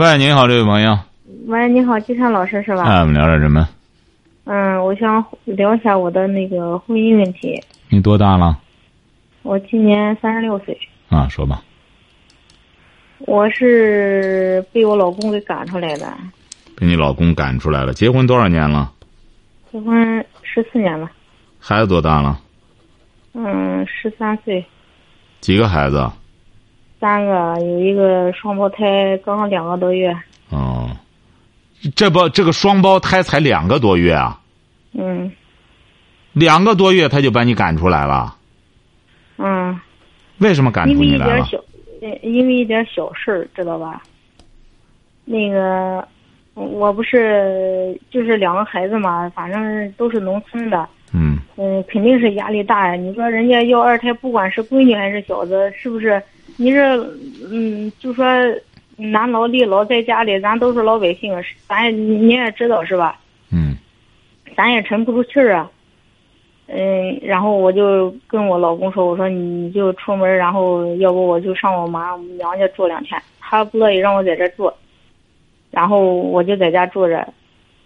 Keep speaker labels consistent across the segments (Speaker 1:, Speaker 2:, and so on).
Speaker 1: 喂，您好，这位朋友。
Speaker 2: 喂，你好，金山老师是吧？
Speaker 1: 哎，我们聊点什么？
Speaker 2: 嗯，我想聊一下我的那个婚姻问题。
Speaker 1: 你多大了？
Speaker 2: 我今年三十六岁。
Speaker 1: 啊，说吧。
Speaker 2: 我是被我老公给赶出来的。
Speaker 1: 被你老公赶出来了？结婚多少年了？
Speaker 2: 结婚十四年了。
Speaker 1: 孩子多大了？
Speaker 2: 嗯，十三岁。
Speaker 1: 几个孩子？
Speaker 2: 三个，有一个双胞胎，刚刚两个多月。
Speaker 1: 哦，这不，这个双胞胎才两个多月啊？
Speaker 2: 嗯。
Speaker 1: 两个多月他就把你赶出来了？
Speaker 2: 嗯。
Speaker 1: 为什么赶出你来了？
Speaker 2: 因为一点小事儿，知道吧？那个，我不是就是两个孩子嘛，反正都是农村的。
Speaker 1: 嗯。
Speaker 2: 嗯，肯定是压力大呀。你说人家要二胎，不管是闺女还是小子，是不是？你这，嗯，就说男劳力老在家里，咱都是老百姓，咱你也知道是吧？
Speaker 1: 嗯。
Speaker 2: 咱也沉不住气儿啊。嗯，然后我就跟我老公说：“我说你就出门，然后要不我就上我妈娘家住两天。”他不乐意让我在这住，然后我就在家住着，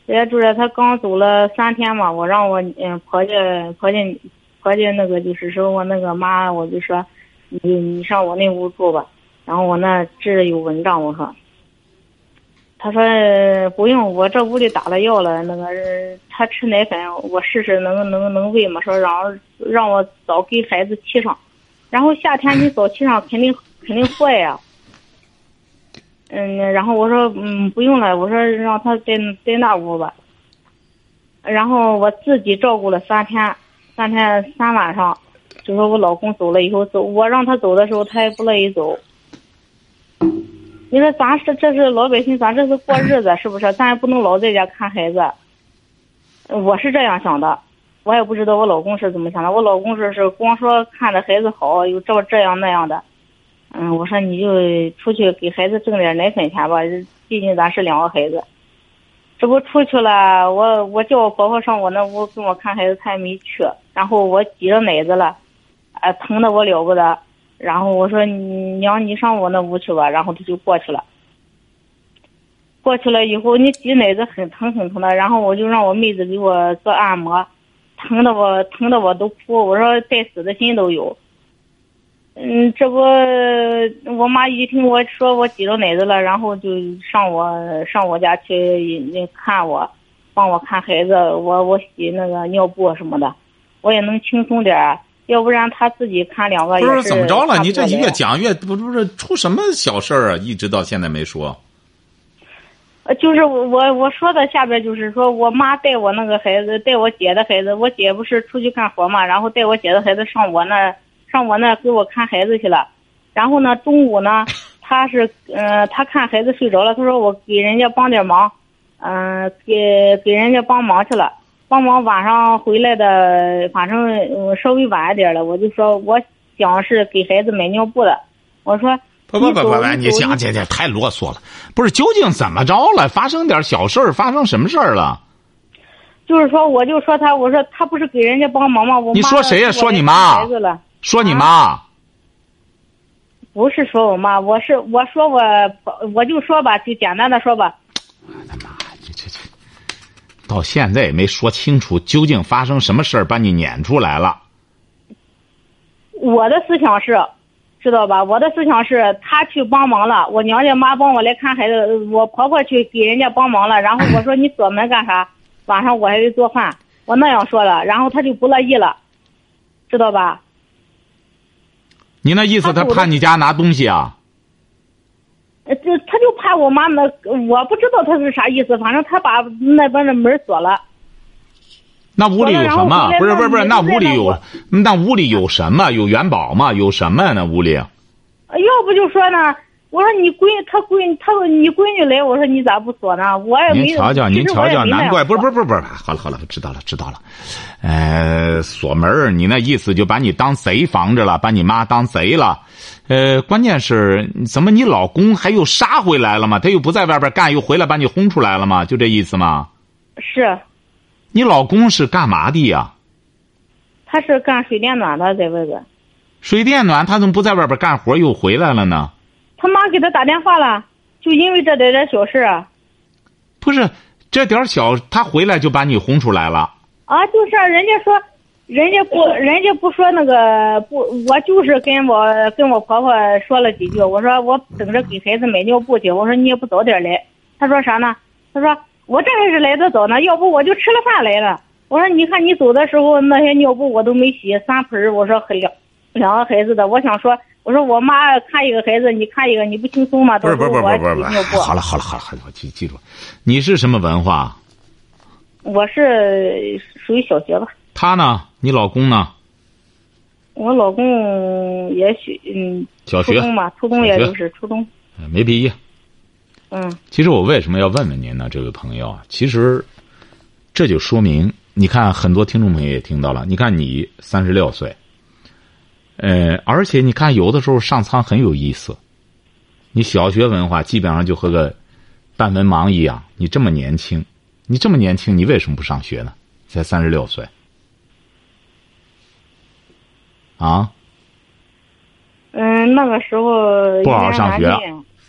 Speaker 2: 在家住着。他刚走了三天嘛，我让我嗯婆家婆家婆家那个就是说我那个妈，我就说。你你上我那屋住吧，然后我那这有蚊帐，我说。他说不用，我这屋里打了药了，那个他吃奶粉，我试试能能能喂吗？说让让我早给孩子沏上，然后夏天你早沏上肯定肯定坏呀。嗯，然后我说嗯不用了，我说让他在在那屋吧。然后我自己照顾了三天，三天三晚上。就说我老公走了以后走，我让他走的时候，他也不乐意走。你说咱是这是老百姓，咱这是过日子，是不是？咱也不能老在家看孩子。我是这样想的，我也不知道我老公是怎么想的。我老公说是光说看着孩子好，又这这样那样的。嗯，我说你就出去给孩子挣点奶粉钱吧，毕竟咱是两个孩子。这不出去了，我我叫我婆婆上我那屋给我看孩子，她也没去。然后我挤着奶子了。啊，疼的我了不得，然后我说娘，你上我那屋去吧，然后他就过去了。过去了以后，你挤奶子很疼很疼的，然后我就让我妹子给我做按摩，疼的我疼的我都哭，我说带死的心都有。嗯，这不我妈一听我说我挤着奶子了，然后就上我上我家去看我，帮我看孩子，我我洗那个尿布什么的，我也能轻松点儿。要不然他自己看两个
Speaker 1: 不是怎么着了？你这越讲越不不是出什么小事儿啊？一直到现在没说。
Speaker 2: 呃，就是我我说的下边就是说我妈带我那个孩子，带我姐的孩子，我姐不是出去干活嘛，然后带我姐的孩子上我那上我那给我看孩子去了。然后呢，中午呢，他是嗯，他看孩子睡着了，他说我给人家帮点忙，嗯，给给人家帮忙去了。帮忙晚上回来的，反正稍微晚一点了，我就说我想是给孩子买尿布的。我说
Speaker 1: 不不不不不，你想姐姐太啰嗦了。不是究竟怎么着了？发生点小事儿？发生什么事儿了？
Speaker 2: 就是说，我就说他，我说他不是给人家帮忙吗？我
Speaker 1: 你说谁呀？说你妈？孩子了说你妈？
Speaker 2: 不是说我妈，我是我说我我就说吧，就简单的说吧。
Speaker 1: 我的妈！到现在也没说清楚，究竟发生什么事儿把你撵出来了？
Speaker 2: 我的思想是，知道吧？我的思想是他去帮忙了，我娘家妈帮我来看孩子，我婆婆去给人家帮忙了。然后我说你锁门干啥？晚上我还得做饭，我那样说了，然后他就不乐意了，知道吧？
Speaker 1: 你那意思，他怕你家拿东西啊？
Speaker 2: 呃，这他就怕我妈那，我不知道他是啥意思，反正他把那边的门锁了。
Speaker 1: 那屋里有什么？不是不是不是，那屋里有，那屋里有什么？有元宝吗？有什么呀？那屋里？
Speaker 2: 要不就说呢，我说你闺他闺他说你闺女来，我说你咋不锁呢？我也没。
Speaker 1: 您瞧瞧，您瞧瞧，难怪不是不
Speaker 2: 是
Speaker 1: 不是不是，好了好了，知道了知道了。呃，锁门你那意思就把你当贼防着了，把你妈当贼了。呃，关键是怎么你老公还又杀回来了吗？他又不在外边干，又回来把你轰出来了吗？就这意思吗？
Speaker 2: 是。
Speaker 1: 你老公是干嘛的呀？
Speaker 2: 他是干水电暖的，在外边。
Speaker 1: 水电暖，他怎么不在外边干活又回来了呢？
Speaker 2: 他妈给他打电话了，就因为这点点小事啊。
Speaker 1: 不是这点小，他回来就把你轰出来了。
Speaker 2: 啊，就是人家说，人家不，人家不说那个不，我就是跟我跟我婆婆说了几句，我说我等着给孩子买尿布去，我说你也不早点来。他说啥呢？他说我这还是来的早呢，要不我就吃了饭来了。我说你看你走的时候那些尿布我都没洗，三盆我说两两个孩子的，我想说。我说我妈看一个孩子，你看一个，你不轻松吗？
Speaker 1: 不是不是不是不是不是。好了好了好了好了，我记记住，你是什么文化？
Speaker 2: 我是属于小学吧。
Speaker 1: 他呢？你老公呢？
Speaker 2: 我老公也许嗯。
Speaker 1: 小学初中
Speaker 2: 嘛，初中也就是初中。
Speaker 1: 没毕业。
Speaker 2: 嗯。
Speaker 1: 其实我为什么要问问您呢，这位朋友啊？其实这就说明，你看很多听众朋友也听到了，你看你三十六岁。呃，而且你看，有的时候上苍很有意思。你小学文化基本上就和个半文盲一样。你这么年轻，你这么年轻，你为什么不上学呢？才三十六岁，啊？
Speaker 2: 嗯，那个时候
Speaker 1: 不好好上学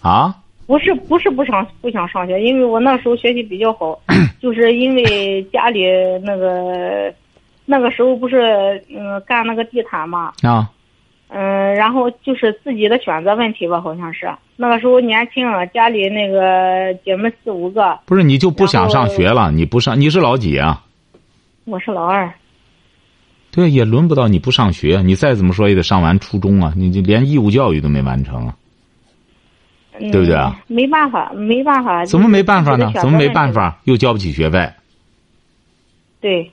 Speaker 1: 啊？
Speaker 2: 不是，不是不想不想上学，因为我那时候学习比较好，就是因为家里那个那个时候不是嗯干那个地毯嘛
Speaker 1: 啊。
Speaker 2: 嗯，然后就是自己的选择问题吧，好像是那个时候年轻，家里那个姐妹四五个。
Speaker 1: 不是你就不想上学了？你不上，你是老几啊？
Speaker 2: 我是老二。
Speaker 1: 对，也轮不到你不上学。你再怎么说也得上完初中啊！你连义务教育都没完成啊，对不对啊？
Speaker 2: 没办法，没办法。
Speaker 1: 怎么没办法呢？怎么没办法？又交不起学费。
Speaker 2: 对。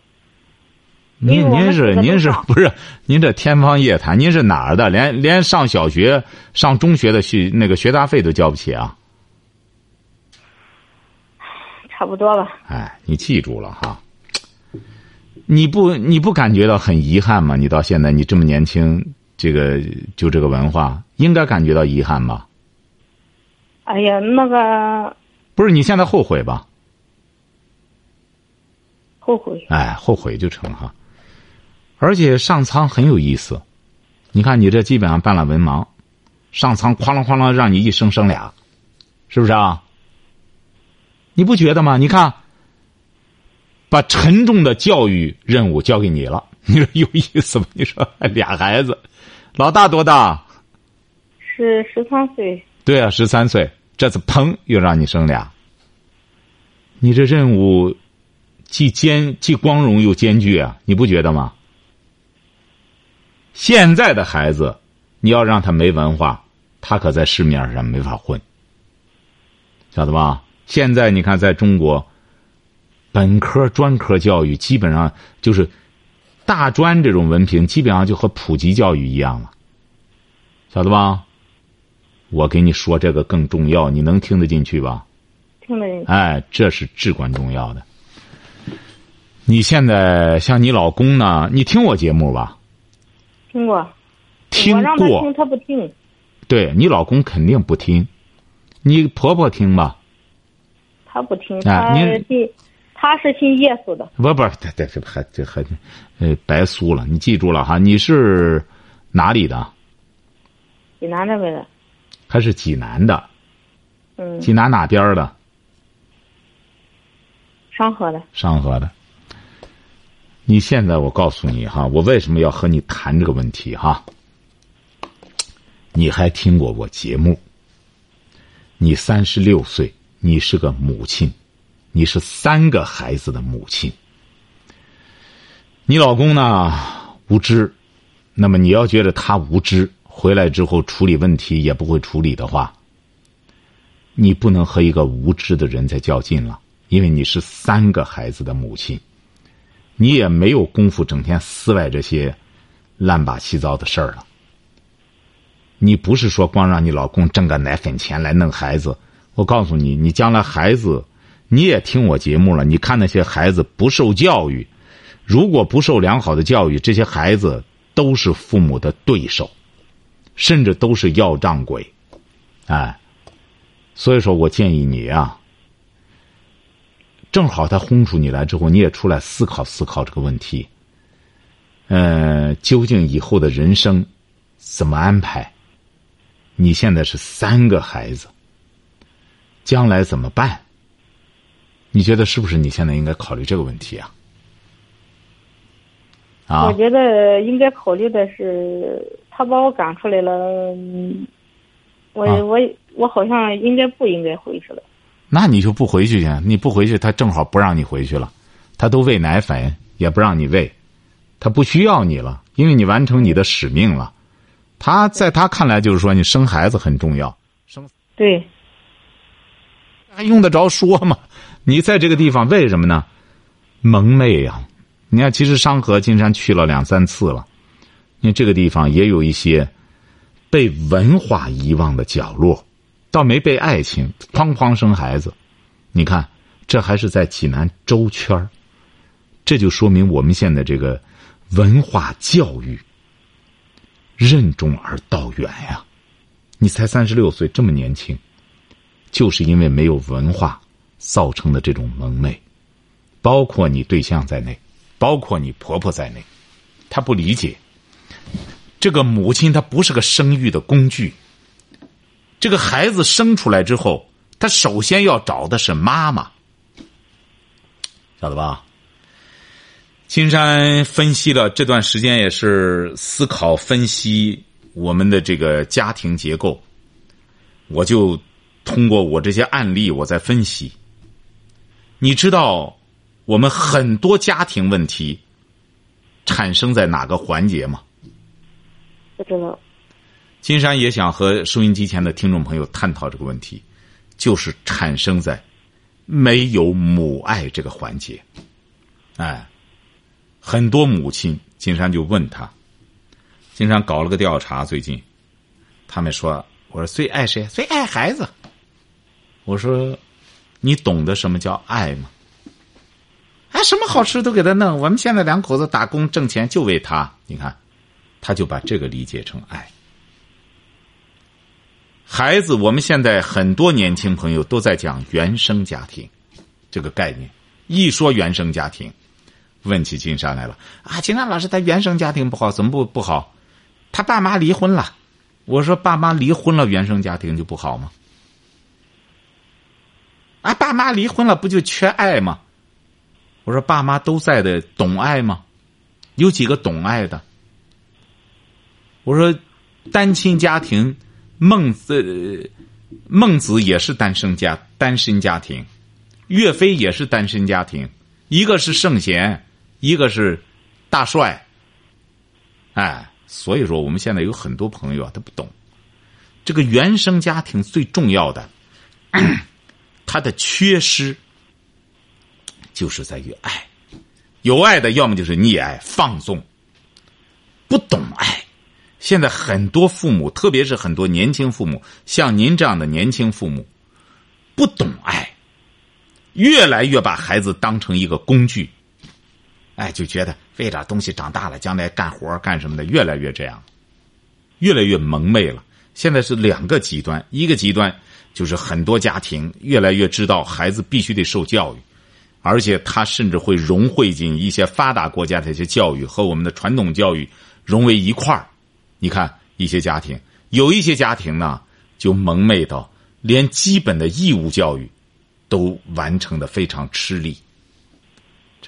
Speaker 1: 您您是您是不是您这天方夜谭？您是哪儿的？连连上小学、上中学的学那个学杂费都交不起啊？
Speaker 2: 差不多吧。
Speaker 1: 哎，你记住了哈。你不你不感觉到很遗憾吗？你到现在你这么年轻，这个就这个文化，应该感觉到遗憾吧？
Speaker 2: 哎呀，那个
Speaker 1: 不是你现在后悔吧？
Speaker 2: 后悔。
Speaker 1: 哎，后悔就成哈。而且上苍很有意思，你看你这基本上办了文盲，上苍哐啷哐啷让你一生生俩，是不是啊？你不觉得吗？你看，把沉重的教育任务交给你了，你说有意思吗？你说 俩孩子，老大多大？
Speaker 2: 是十三岁。
Speaker 1: 对啊，十三岁，这次砰又让你生俩，你这任务既艰既光荣又艰巨啊，你不觉得吗？现在的孩子，你要让他没文化，他可在市面上没法混，晓得吧？现在你看，在中国，本科、专科教育基本上就是大专这种文凭，基本上就和普及教育一样了，晓得吧？我给你说这个更重要，你能听得进去吧？
Speaker 2: 听得进去。
Speaker 1: 哎，这是至关重要的。你现在像你老公呢？你听我节目吧。
Speaker 2: 听过，
Speaker 1: 听
Speaker 2: 过，他听他不听。
Speaker 1: 对你老公肯定不听，你婆婆听吧。
Speaker 2: 他不听，他信，他是信耶稣的。
Speaker 1: 不不，这这还这还，呃，白苏了。你记住了哈，你是哪里的？
Speaker 2: 济南那边的。
Speaker 1: 他是济南的？
Speaker 2: 嗯。
Speaker 1: 济南哪边的？
Speaker 2: 商河的。
Speaker 1: 商河的。你现在我告诉你哈，我为什么要和你谈这个问题哈？你还听过我节目？你三十六岁，你是个母亲，你是三个孩子的母亲。你老公呢无知，那么你要觉得他无知，回来之后处理问题也不会处理的话，你不能和一个无知的人在较劲了，因为你是三个孩子的母亲。你也没有功夫整天思外这些乱八七糟的事儿了。你不是说光让你老公挣个奶粉钱来弄孩子。我告诉你，你将来孩子，你也听我节目了。你看那些孩子不受教育，如果不受良好的教育，这些孩子都是父母的对手，甚至都是要账鬼，哎。所以说我建议你啊，正好他轰出你来之后，你也出来思考思考这个问题。呃，究竟以后的人生怎么安排？你现在是三个孩子，将来怎么办？你觉得是不是？你现在应该考虑这个问题啊？啊？
Speaker 2: 我觉得应该考虑的是，他把我赶出来了，我我我好像应该不应该回去了。
Speaker 1: 那你就不回去去？你不回去，他正好不让你回去了。他都喂奶粉，也不让你喂，他不需要你了，因为你完成你的使命了。他在他看来就是说，你生孩子很重要，生
Speaker 2: 对，
Speaker 1: 还用得着说吗？你在这个地方为什么呢？蒙昧呀！你看，其实商河金山去了两三次了，因为这个地方也有一些被文化遗忘的角落，倒没被爱情哐哐生孩子。你看，这还是在济南周圈儿这就说明我们现在这个文化教育。任重而道远呀！你才三十六岁，这么年轻，就是因为没有文化造成的这种蒙昧，包括你对象在内，包括你婆婆在内，她不理解。这个母亲她不是个生育的工具。这个孩子生出来之后，他首先要找的是妈妈，晓得吧？金山分析了这段时间，也是思考分析我们的这个家庭结构。我就通过我这些案例，我在分析。你知道我们很多家庭问题产生在哪个环节吗？
Speaker 2: 不知道。
Speaker 1: 金山也想和收音机前的听众朋友探讨这个问题，就是产生在没有母爱这个环节，哎。很多母亲，金山就问他，金山搞了个调查，最近，他们说，我说最爱谁？最爱孩子。我说，你懂得什么叫爱吗？哎，什么好吃都给他弄。我们现在两口子打工挣钱就为他，你看，他就把这个理解成爱。孩子，我们现在很多年轻朋友都在讲原生家庭这个概念，一说原生家庭。问起金山来了啊！金山老师，他原生家庭不好，怎么不不好？他爸妈离婚了。我说爸妈离婚了，原生家庭就不好吗？啊，爸妈离婚了，不就缺爱吗？我说爸妈都在的，懂爱吗？有几个懂爱的？我说单亲家庭，孟子，孟子也是单身家单身家庭，岳飞也是单身家庭，一个是圣贤。一个是大帅，哎，所以说我们现在有很多朋友啊，他不懂这个原生家庭最重要的，他的缺失就是在于爱，有爱的要么就是溺爱放纵，不懂爱。现在很多父母，特别是很多年轻父母，像您这样的年轻父母，不懂爱，越来越把孩子当成一个工具。哎，就觉得喂点东西长大了，将来干活干什么的，越来越这样，越来越蒙昧了。现在是两个极端，一个极端就是很多家庭越来越知道孩子必须得受教育，而且他甚至会融汇进一些发达国家的一些教育和我们的传统教育融为一块儿。你看一些家庭，有一些家庭呢就蒙昧到连基本的义务教育都完成的非常吃力。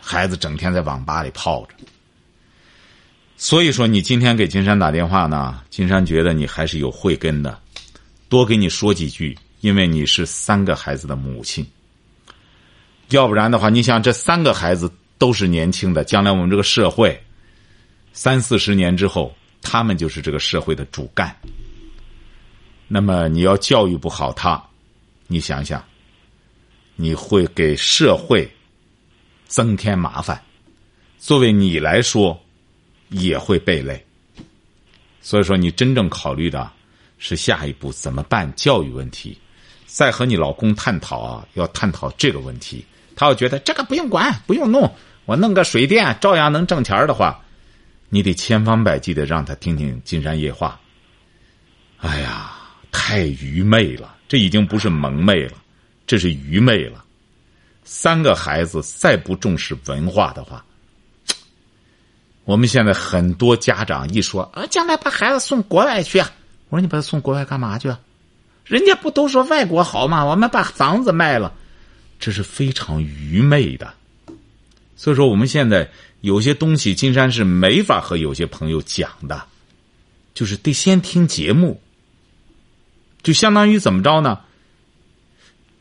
Speaker 1: 孩子整天在网吧里泡着，所以说你今天给金山打电话呢，金山觉得你还是有慧根的，多给你说几句，因为你是三个孩子的母亲。要不然的话，你想这三个孩子都是年轻的，将来我们这个社会三四十年之后，他们就是这个社会的主干。那么你要教育不好他，你想想，你会给社会。增添麻烦，作为你来说，也会被累。所以说，你真正考虑的，是下一步怎么办教育问题，再和你老公探讨啊，要探讨这个问题。他要觉得这个不用管，不用弄，我弄个水电照样能挣钱的话，你得千方百计的让他听听《金山夜话》。哎呀，太愚昧了，这已经不是蒙昧了，这是愚昧了。三个孩子再不重视文化的话，我们现在很多家长一说啊，将来把孩子送国外去啊，我说你把他送国外干嘛去啊？人家不都说外国好吗？我们把房子卖了，这是非常愚昧的。所以说，我们现在有些东西，金山是没法和有些朋友讲的，就是得先听节目，就相当于怎么着呢？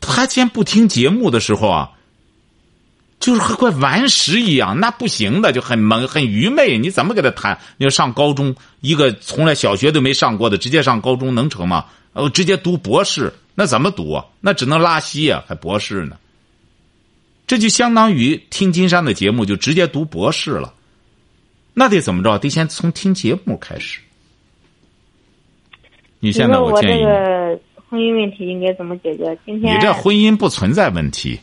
Speaker 1: 他先不听节目的时候啊。就是和块顽石一样，那不行的，就很懵、很愚昧。你怎么给他谈？你要上高中，一个从来小学都没上过的，直接上高中能成吗？哦，直接读博士，那怎么读啊？那只能拉稀啊，还博士呢。这就相当于听金山的节目，就直接读博士了。那得怎么着？得先从听节目开始。你现在
Speaker 2: 我
Speaker 1: 建议，
Speaker 2: 婚姻问题应该怎么解决？今天
Speaker 1: 你这婚姻不存在问题。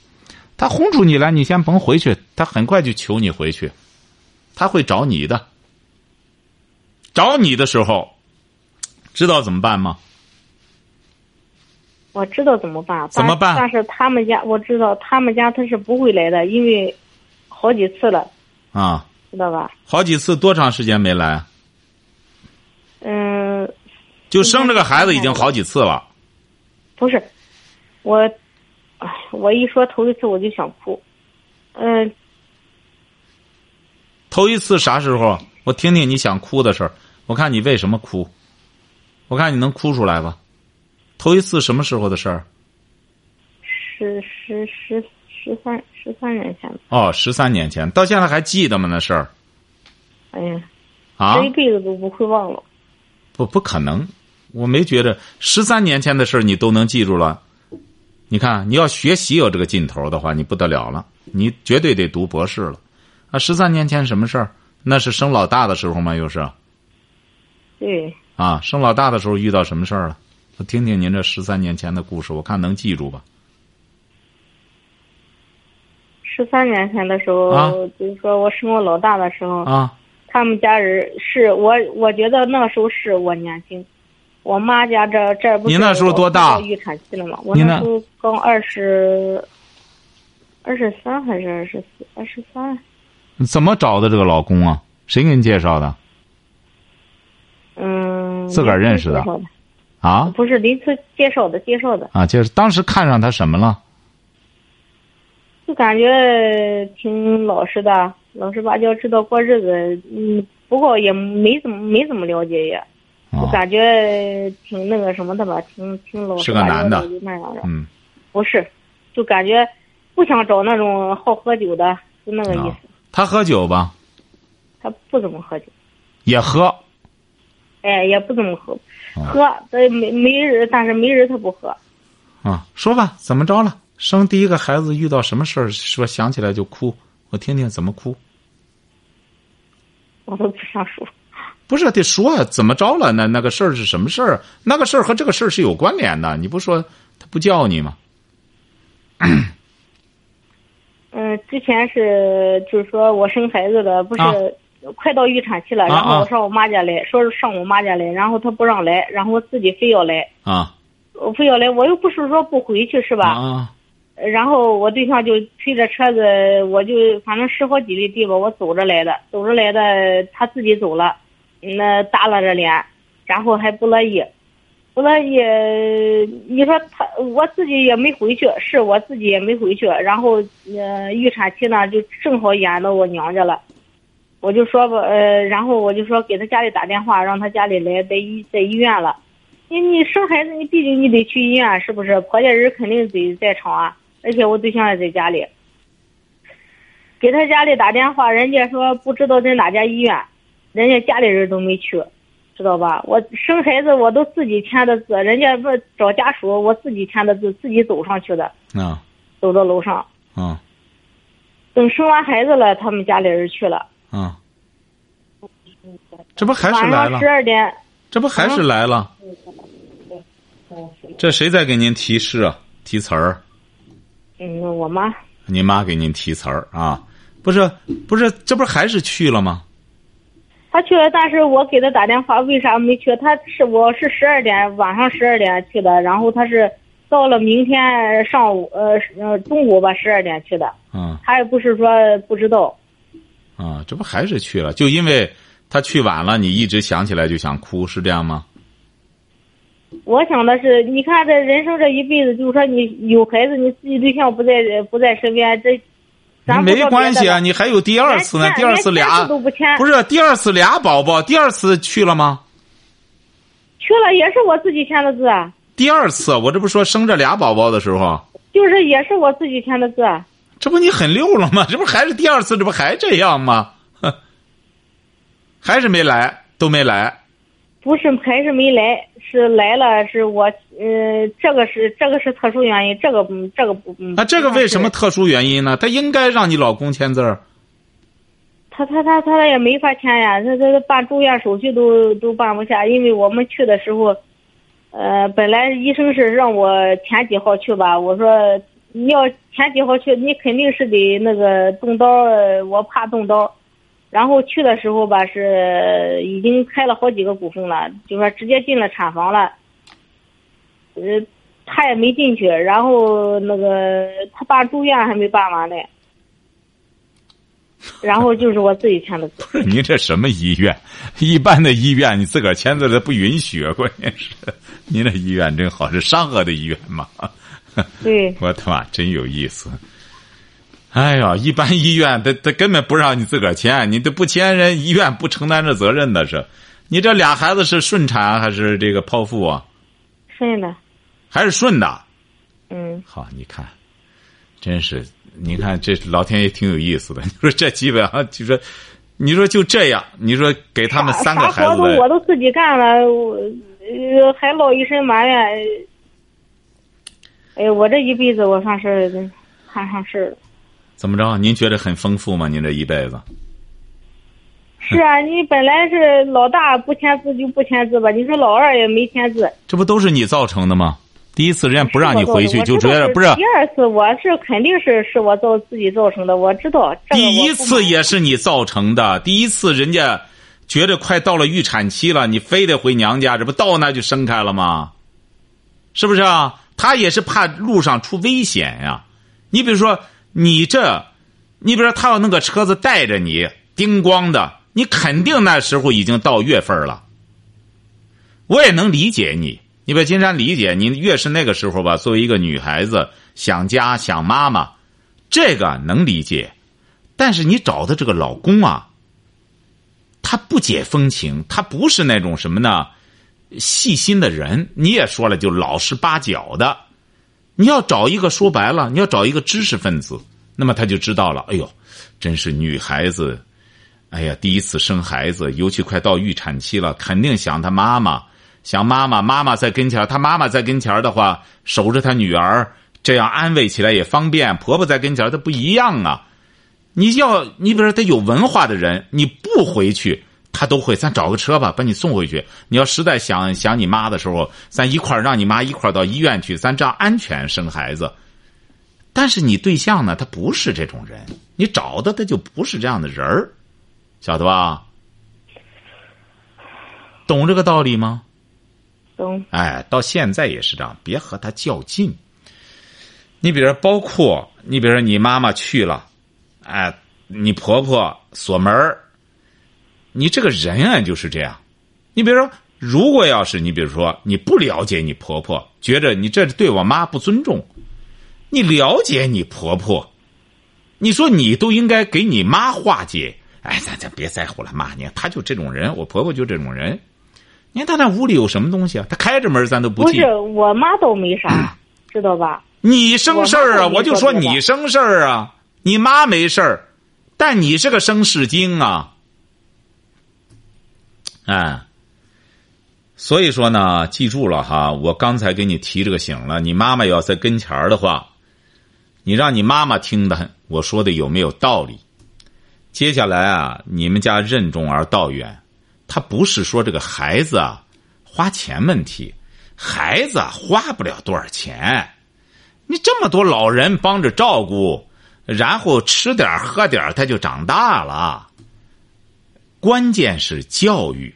Speaker 1: 他轰出你来，你先甭回去，他很快就求你回去，他会找你的。找你的时候，知道怎么办吗？
Speaker 2: 我知道怎么办。
Speaker 1: 怎么办？
Speaker 2: 但是他们家我知道，他们家他是不会来的，因为好几次了。
Speaker 1: 啊。
Speaker 2: 知道吧？
Speaker 1: 好几次，多长时间没来？
Speaker 2: 嗯。
Speaker 1: 就生这个孩子已经好几次了。
Speaker 2: 不是，我。哎，我一说头一次我就想哭，嗯。
Speaker 1: 头一次啥时候？我听听你想哭的事儿，我看你为什么哭，我看你能哭出来吧？头一次什么时候的事儿？
Speaker 2: 十十十十三十三年前。
Speaker 1: 哦，十三年前，到现在还记得吗？那事儿？
Speaker 2: 哎呀，
Speaker 1: 啊，
Speaker 2: 这一辈子都不会忘了。
Speaker 1: 不，不可能，我没觉得十三年前的事儿你都能记住了。你看，你要学习有这个劲头的话，你不得了了，你绝对得读博士了。啊，十三年前什么事儿？那是生老大的时候吗？又是？
Speaker 2: 对。
Speaker 1: 啊，生老大的时候遇到什么事儿了？我听听您这十三年前的故事，我看能记住吧。
Speaker 2: 十三年前的时候，就是说我生我老大的时候，
Speaker 1: 啊，
Speaker 2: 他们家人是我，我觉得那个时候是我年轻。我妈家这这不？
Speaker 1: 你那时候多大？
Speaker 2: 预产期了嘛？我那时候刚二十，二十三还是二十四？二十三。
Speaker 1: 怎么找的这个老公啊？谁给你介绍的？
Speaker 2: 嗯。
Speaker 1: 自个儿认识的。啊？
Speaker 2: 不是临时介绍的，介绍的。
Speaker 1: 啊，就是当时看上他什么了？
Speaker 2: 就感觉挺老实的，老实巴交，知道过日子。嗯，不过也没怎么没怎么了解也。就感觉挺那个什么的吧，挺挺老
Speaker 1: 实巴交
Speaker 2: 的那样的。
Speaker 1: 嗯，
Speaker 2: 不是，就感觉不想找那种好喝酒的，就那个意思。
Speaker 1: 他喝酒吧？
Speaker 2: 他不怎么喝酒。
Speaker 1: 也喝。
Speaker 2: 哎，也不怎么喝，喝但没没人，但是没人他不喝。
Speaker 1: 啊，说吧，怎么着了？生第一个孩子遇到什么事儿？说想起来就哭，我听听怎么哭。
Speaker 2: 我都不想说。
Speaker 1: 不是得说怎么着了？那那个事儿是什么事儿？那个事儿和这个事儿是有关联的。你不说他不叫你吗？
Speaker 2: 嗯，之前是就是说我生孩子了，不是快到预产期了，然后我上我妈家来说是上我妈家来，然后她不让来，然后我自己非要来。
Speaker 1: 啊。
Speaker 2: 我非要来，我又不是说不回去是吧？
Speaker 1: 啊。
Speaker 2: 然后我对象就推着车子，我就反正十好几里地吧，我走着来的，走着来的，他自己走了。那耷拉着脸，然后还不乐意，不乐意。你说他，我自己也没回去，是我自己也没回去。然后，呃，预产期呢，就正好演到我娘家了。我就说吧，呃，然后我就说给他家里打电话，让他家里来，在医在医院了。你你生孩子，你毕竟你得去医院，是不是？婆家人肯定得在场啊。而且我对象也在家里，给他家里打电话，人家说不知道在哪家医院。人家家里人都没去，知道吧？我生孩子我都自己签的字，人家不找家属，我自己签的字，自己走上去的。
Speaker 1: 啊，
Speaker 2: 走到楼上。
Speaker 1: 啊。
Speaker 2: 等生完孩子了，他们家里人去了。
Speaker 1: 啊。这不还是来了？
Speaker 2: 十二点。
Speaker 1: 这不还是来了？这谁在给您提示啊？提词儿？
Speaker 2: 嗯，我妈。
Speaker 1: 你妈给您提词儿啊？不是，不是，这不还是去了吗？
Speaker 2: 他去了，但是我给他打电话，为啥没去？他是我是十二点晚上十二点去的，然后他是到了明天上午呃呃中午吧十二点去的。
Speaker 1: 嗯。
Speaker 2: 他也不是说不知道。
Speaker 1: 啊，这不还是去了？就因为他去晚了，你一直想起来就想哭，是这样吗？
Speaker 2: 我想的是，你看这人生这一辈子，就是说你有孩子，你自己对象不在不在身边，这咱。
Speaker 1: 没关系啊，你还有第二次呢。第二次俩不是第二次俩宝宝，第二次去了吗？
Speaker 2: 去了，也是我自己签的字。
Speaker 1: 第二次，我这不说生这俩宝宝的时候，
Speaker 2: 就是也是我自己签的字。
Speaker 1: 这不你很溜了吗？这不还是第二次，这不还这样吗？还是没来，都没来。
Speaker 2: 不是，还是没来，是来了，是我，呃，这个是这个是特殊原因，这个这个不。
Speaker 1: 那这个为什么特殊原因呢？他应该让你老公签字儿。
Speaker 2: 他他他他也没法签呀，他他办住院手续都都办不下，因为我们去的时候，呃，本来医生是让我前几号去吧，我说你要前几号去，你肯定是得那个动刀，我怕动刀。然后去的时候吧，是已经开了好几个骨缝了，就说直接进了产房了。呃，他也没进去，然后那个他爸住院还没办完呢。然后就是我自己签的字。
Speaker 1: 不是您这什么医院？一般的医院你自个儿签字的不允许，关键是您这医院真好，是商河的医院嘛？
Speaker 2: 对。
Speaker 1: 我他妈真有意思。哎呀，一般医院他他根本不让你自个儿签，你都不签，人医院不承担这责任的是。你这俩孩子是顺产还是这个剖腹啊？
Speaker 2: 顺的。
Speaker 1: 还是顺的。
Speaker 2: 嗯。
Speaker 1: 好，你看，真是，你看这老天爷挺有意思的。你说这基本上就说，你说就这样，你说给他们三个孩子。
Speaker 2: 活都我都自己干了，我还落一身埋怨。哎呀，我这一辈子我算是摊上事了。
Speaker 1: 怎么着？您觉得很丰富吗？您这一辈子？
Speaker 2: 是啊，你本来是老大不签字就不签字吧？你说老二也没签字，
Speaker 1: 这不都是你造成的吗？第一次人家不让你回去，就觉得不是。
Speaker 2: 第二次我是肯定是是我造自己造成的，我知道。
Speaker 1: 第一次也是你造成的。第一次人家觉得快到了预产期了，你非得回娘家，这不到那就生开了吗？是不是啊？他也是怕路上出危险呀。你比如说。你这，你比如说，他要弄个车子带着你，叮咣的，你肯定那时候已经到月份了。我也能理解你，你把金山理解你，越是那个时候吧，作为一个女孩子，想家想妈妈，这个能理解。但是你找的这个老公啊，他不解风情，他不是那种什么呢，细心的人。你也说了，就老实巴交的。你要找一个说白了，你要找一个知识分子，那么他就知道了。哎呦，真是女孩子，哎呀，第一次生孩子，尤其快到预产期了，肯定想她妈妈，想妈妈，妈妈在跟前她妈妈在跟前的话，守着她女儿，这样安慰起来也方便。婆婆在跟前她不一样啊。你要你比如说，他有文化的人，你不回去。他都会，咱找个车吧，把你送回去。你要实在想想你妈的时候，咱一块儿让你妈一块儿到医院去，咱这样安全生孩子。但是你对象呢，他不是这种人，你找的他就不是这样的人儿，晓得吧？懂这个道理吗？
Speaker 2: 懂。
Speaker 1: 哎，到现在也是这样，别和他较劲。你比如说，包括你比如说，你妈妈去了，哎，你婆婆锁门儿。你这个人啊就是这样，你比如说，如果要是你比如说你不了解你婆婆，觉着你这对我妈不尊重，你了解你婆婆，你说你都应该给你妈化解。哎，咱咱别在乎了，妈，你看她就这种人，我婆婆就这种人。你看她那屋里有什么东西啊？她开着门咱都不
Speaker 2: 进。不是我妈倒没啥，知道吧？
Speaker 1: 你生事儿啊？我就说你生事儿啊，你妈没事儿，但你是个生事精啊。哎，所以说呢，记住了哈，我刚才给你提这个醒了。你妈妈要在跟前儿的话，你让你妈妈听的，我说的有没有道理？接下来啊，你们家任重而道远，他不是说这个孩子啊花钱问题，孩子花不了多少钱，你这么多老人帮着照顾，然后吃点喝点，他就长大了。关键是教育，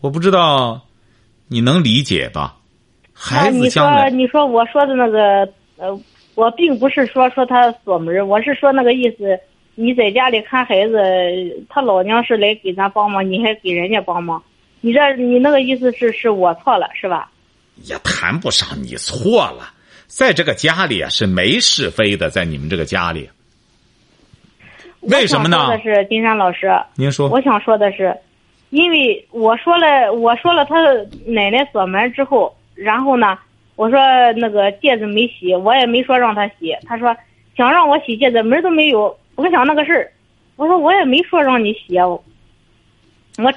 Speaker 1: 我不知道你能理解吧？孩子
Speaker 2: 你
Speaker 1: 将来
Speaker 2: 说，你说我说的那个，呃，我并不是说说他锁门，我是说那个意思。你在家里看孩子，他老娘是来给咱帮忙，你还给人家帮忙，你这你那个意思是是我错了是吧？
Speaker 1: 也谈不上你错了，在这个家里啊是没是非的，在你们这个家里，为什么呢
Speaker 2: 说的是金山老师，
Speaker 1: 您说
Speaker 2: 我想说的是，因为我说了，我说了他奶奶锁门之后，然后呢，我说那个戒指没洗，我也没说让他洗，他说想让我洗戒指，门都没有。我想那个事儿，我说我也没说让你洗，我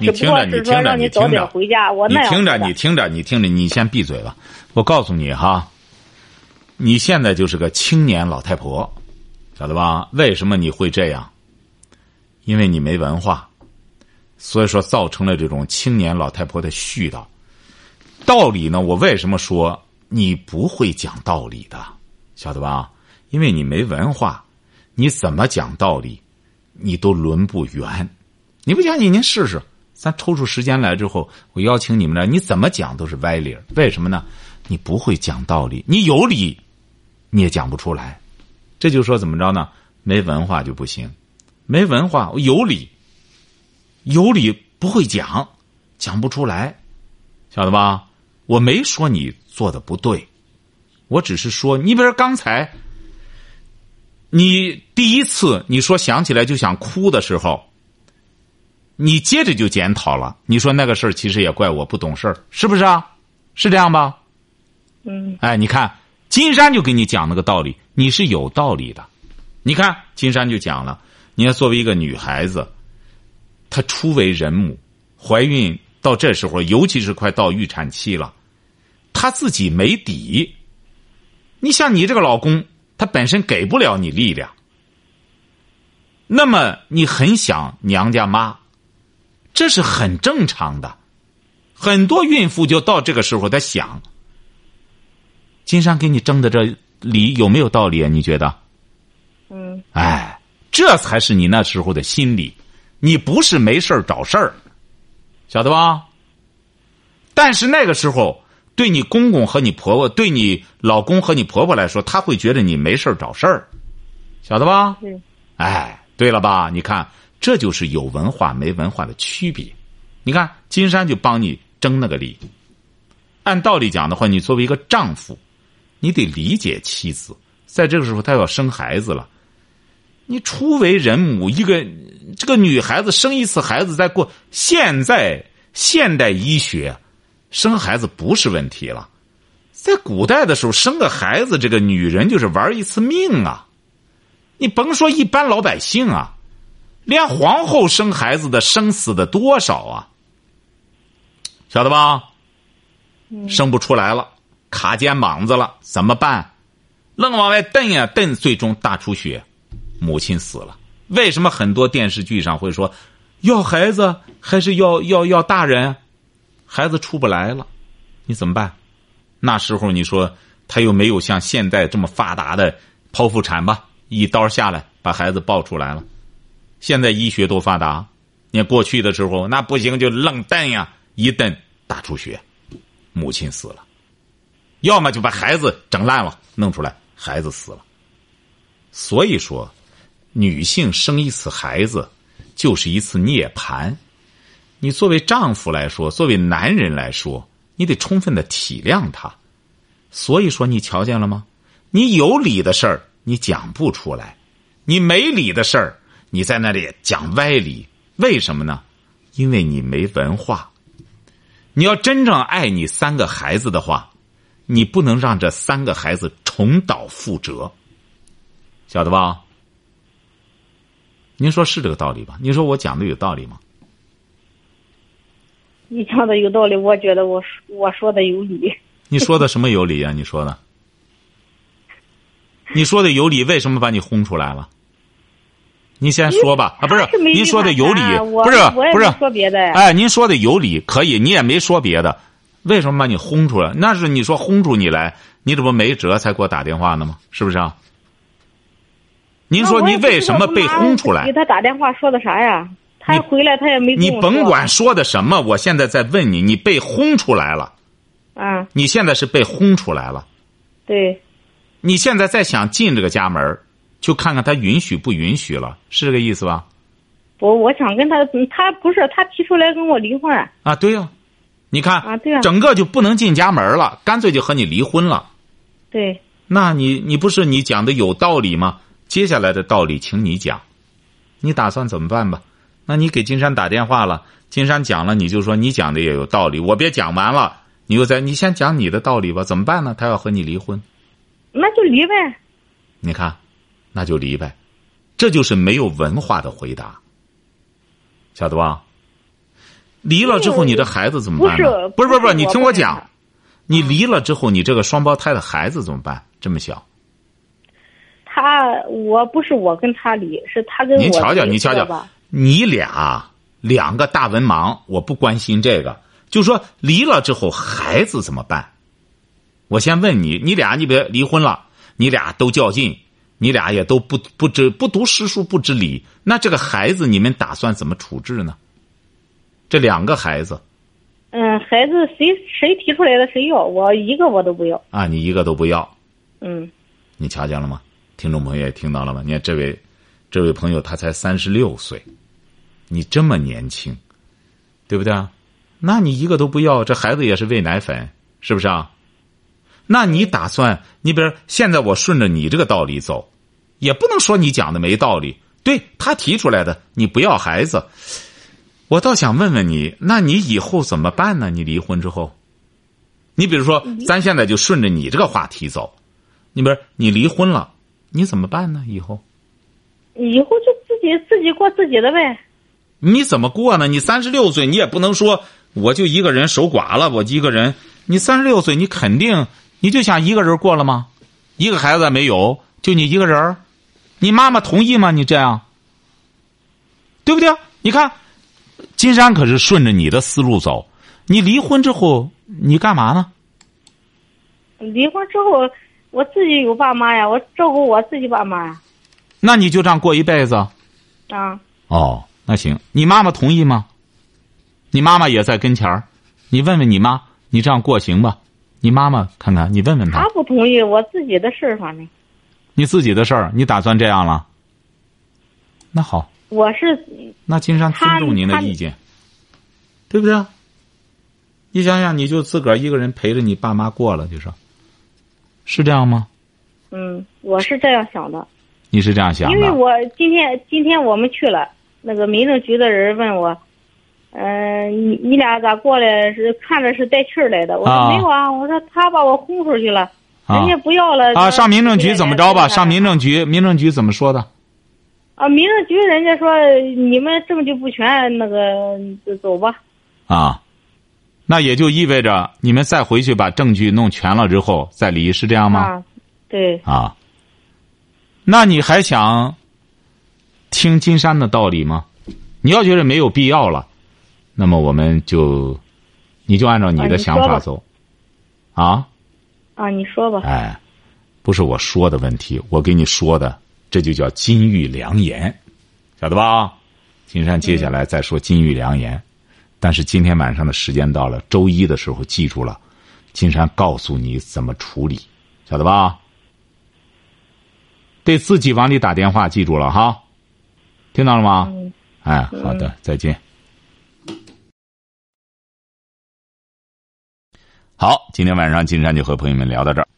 Speaker 2: 只不过是说让你早点回家。我那样
Speaker 1: 你听着，你听着，你听着，你先闭嘴吧。我告诉你哈，你现在就是个青年老太婆，晓得吧？为什么你会这样？因为你没文化，所以说造成了这种青年老太婆的絮叨。道理呢？我为什么说你不会讲道理的？晓得吧？因为你没文化，你怎么讲道理，你都轮不圆。你不相信？您试试。咱抽出时间来之后，我邀请你们来，你怎么讲都是歪理为什么呢？你不会讲道理，你有理，你也讲不出来。这就说怎么着呢？没文化就不行。没文化，我有理，有理不会讲，讲不出来，晓得吧？我没说你做的不对，我只是说，你比如刚才，你第一次你说想起来就想哭的时候，你接着就检讨了。你说那个事儿其实也怪我不懂事儿，是不是啊？是这样吧？
Speaker 2: 嗯。
Speaker 1: 哎，你看金山就给你讲那个道理，你是有道理的。你看金山就讲了。你要作为一个女孩子，她初为人母，怀孕到这时候，尤其是快到预产期了，她自己没底。你像你这个老公，他本身给不了你力量，那么你很想娘家妈，这是很正常的。很多孕妇就到这个时候，她想。金山给你争的这理有没有道理啊？你觉得？
Speaker 2: 嗯。
Speaker 1: 哎。这才是你那时候的心理，你不是没事找事儿，晓得吧？但是那个时候，对你公公和你婆婆，对你老公和你婆婆来说，他会觉得你没事找事儿，晓得吧？
Speaker 2: 嗯。
Speaker 1: 哎，对了吧？你看，这就是有文化没文化的区别。你看，金山就帮你争那个理。按道理讲的话，你作为一个丈夫，你得理解妻子，在这个时候，她要生孩子了。你初为人母，一个这个女孩子生一次孩子，再过现在现代医学，生孩子不是问题了。在古代的时候，生个孩子，这个女人就是玩一次命啊！你甭说一般老百姓啊，连皇后生孩子的生死的多少啊？晓得吧？生不出来了，卡肩膀子了，怎么办？愣往外蹬呀蹬，最终大出血。母亲死了，为什么很多电视剧上会说要孩子还是要要要大人？孩子出不来了，你怎么办？那时候你说他又没有像现在这么发达的剖腹产吧，一刀下来把孩子抱出来了。现在医学多发达，你看过去的时候那不行就愣蹬呀，一蹬大出血，母亲死了，要么就把孩子整烂了，弄出来孩子死了。所以说。女性生一次孩子，就是一次涅槃。你作为丈夫来说，作为男人来说，你得充分的体谅她。所以说，你瞧见了吗？你有理的事儿，你讲不出来；你没理的事儿，你在那里讲歪理。为什么呢？因为你没文化。你要真正爱你三个孩子的话，你不能让这三个孩子重蹈覆辙，晓得吧？您说是这个道理吧？您说我讲的有道理吗？
Speaker 2: 你讲的有道理，我觉得我我说的有理。
Speaker 1: 你说的什么有理啊？你说的，你说的有理，为什么把你轰出来了？您先说吧啊，不是？您说的有理，不是不是
Speaker 2: 说别的。
Speaker 1: 哎，您说的有理可以，你也没说别的，为什么把你轰出来？那是你说轰出你来，你这不没辙才给我打电话呢吗？是不是啊？您说您为什么被轰出来？
Speaker 2: 给他打电话说的啥呀？他回来他也没
Speaker 1: 你甭管说的什么，我现在在问你，你被轰出来了。
Speaker 2: 啊。
Speaker 1: 你现在是被轰出来了。
Speaker 2: 对。
Speaker 1: 你现在再想进这个家门，就看看他允许不允许了，是这个意思吧？
Speaker 2: 我，我想跟他，他不是他提出来跟我离婚。
Speaker 1: 啊，对呀，你看
Speaker 2: 啊，对啊，
Speaker 1: 整个就不能进家门了，干脆就和你离婚了。
Speaker 2: 对。
Speaker 1: 那你你不是你讲的有道理吗？接下来的道理，请你讲，你打算怎么办吧？那你给金山打电话了，金山讲了，你就说你讲的也有道理，我别讲完了，你又在，你先讲你的道理吧？怎么办呢？他要和你离婚，
Speaker 2: 那就离呗。
Speaker 1: 你看，那就离呗，这就是没有文化的回答，晓得吧？离了之后，你的孩子怎么办
Speaker 2: 呢？
Speaker 1: 不是不是不是，你听我讲，你离了之后，你这个双胞胎的孩子怎么办？这么小。
Speaker 2: 他我不是我跟他离，是他跟我。
Speaker 1: 您瞧瞧，你瞧瞧，你俩两个大文盲，我不关心这个。就说离了之后，孩子怎么办？我先问你，你俩你别离婚了，你俩都较劲，你俩也都不不知不读诗书不知礼，那这个孩子你们打算怎么处置呢？这两个孩子。
Speaker 2: 嗯，孩子谁谁提出来的谁要，我一个我都不要。
Speaker 1: 啊，你一个都不要。
Speaker 2: 嗯。
Speaker 1: 你瞧见了吗？听众朋友也听到了吗？你看这位，这位朋友他才三十六岁，你这么年轻，对不对啊？那你一个都不要，这孩子也是喂奶粉，是不是啊？那你打算，你比如现在我顺着你这个道理走，也不能说你讲的没道理。对他提出来的，你不要孩子，我倒想问问你，那你以后怎么办呢？你离婚之后，你比如说，咱现在就顺着你这个话题走，你比如你离婚了。你怎么办呢？以后，
Speaker 2: 以后就自己自己过自己的呗。
Speaker 1: 你怎么过呢？你三十六岁，你也不能说我就一个人守寡了，我一个人。你三十六岁，你肯定你就想一个人过了吗？一个孩子没有，就你一个人你妈妈同意吗？你这样，对不对？你看，金山可是顺着你的思路走。你离婚之后，你干嘛呢？
Speaker 2: 离婚之后。我自己有爸妈呀，我照顾我自己爸妈呀。
Speaker 1: 那你就这样过一辈子？
Speaker 2: 啊。
Speaker 1: 哦，那行，你妈妈同意吗？你妈妈也在跟前儿，你问问你妈，你这样过行吧？你妈妈看看，你问问她。
Speaker 2: 她不同意，我自己的事儿，反正。
Speaker 1: 你自己的事儿，你打算这样了？那好。
Speaker 2: 我是。
Speaker 1: 那金山尊重您的意见，对不对？你想想，你就自个儿一个人陪着你爸妈过了，就是。是这样吗？
Speaker 2: 嗯，我是这样想的。
Speaker 1: 你是这样想
Speaker 2: 的？因为我今天今天我们去了，那个民政局的人问我，嗯，你你俩咋过来？是看着是带气儿来的？我说没有啊，我说他把我轰出去了，人家不要了。
Speaker 1: 啊，上民政局怎么着吧？上民政局，民政局怎么说的？
Speaker 2: 啊，民政局人家说你们证据不全，那个走吧。
Speaker 1: 啊。那也就意味着你们再回去把证据弄全了之后再离，是这样吗？
Speaker 2: 啊，对。
Speaker 1: 啊，那你还想听金山的道理吗？你要觉得没有必要了，那么我们就你就按照你的想法走。啊。
Speaker 2: 啊，你说吧。
Speaker 1: 哎，不是我说的问题，我给你说的，这就叫金玉良言，晓得吧？金山接下来再说金玉良言。但是今天晚上的时间到了，周一的时候记住了，金山告诉你怎么处理，晓得吧？对自己往里打电话，记住了哈，听到了吗？哎，好的，再见。好，今天晚上金山就和朋友们聊到这儿。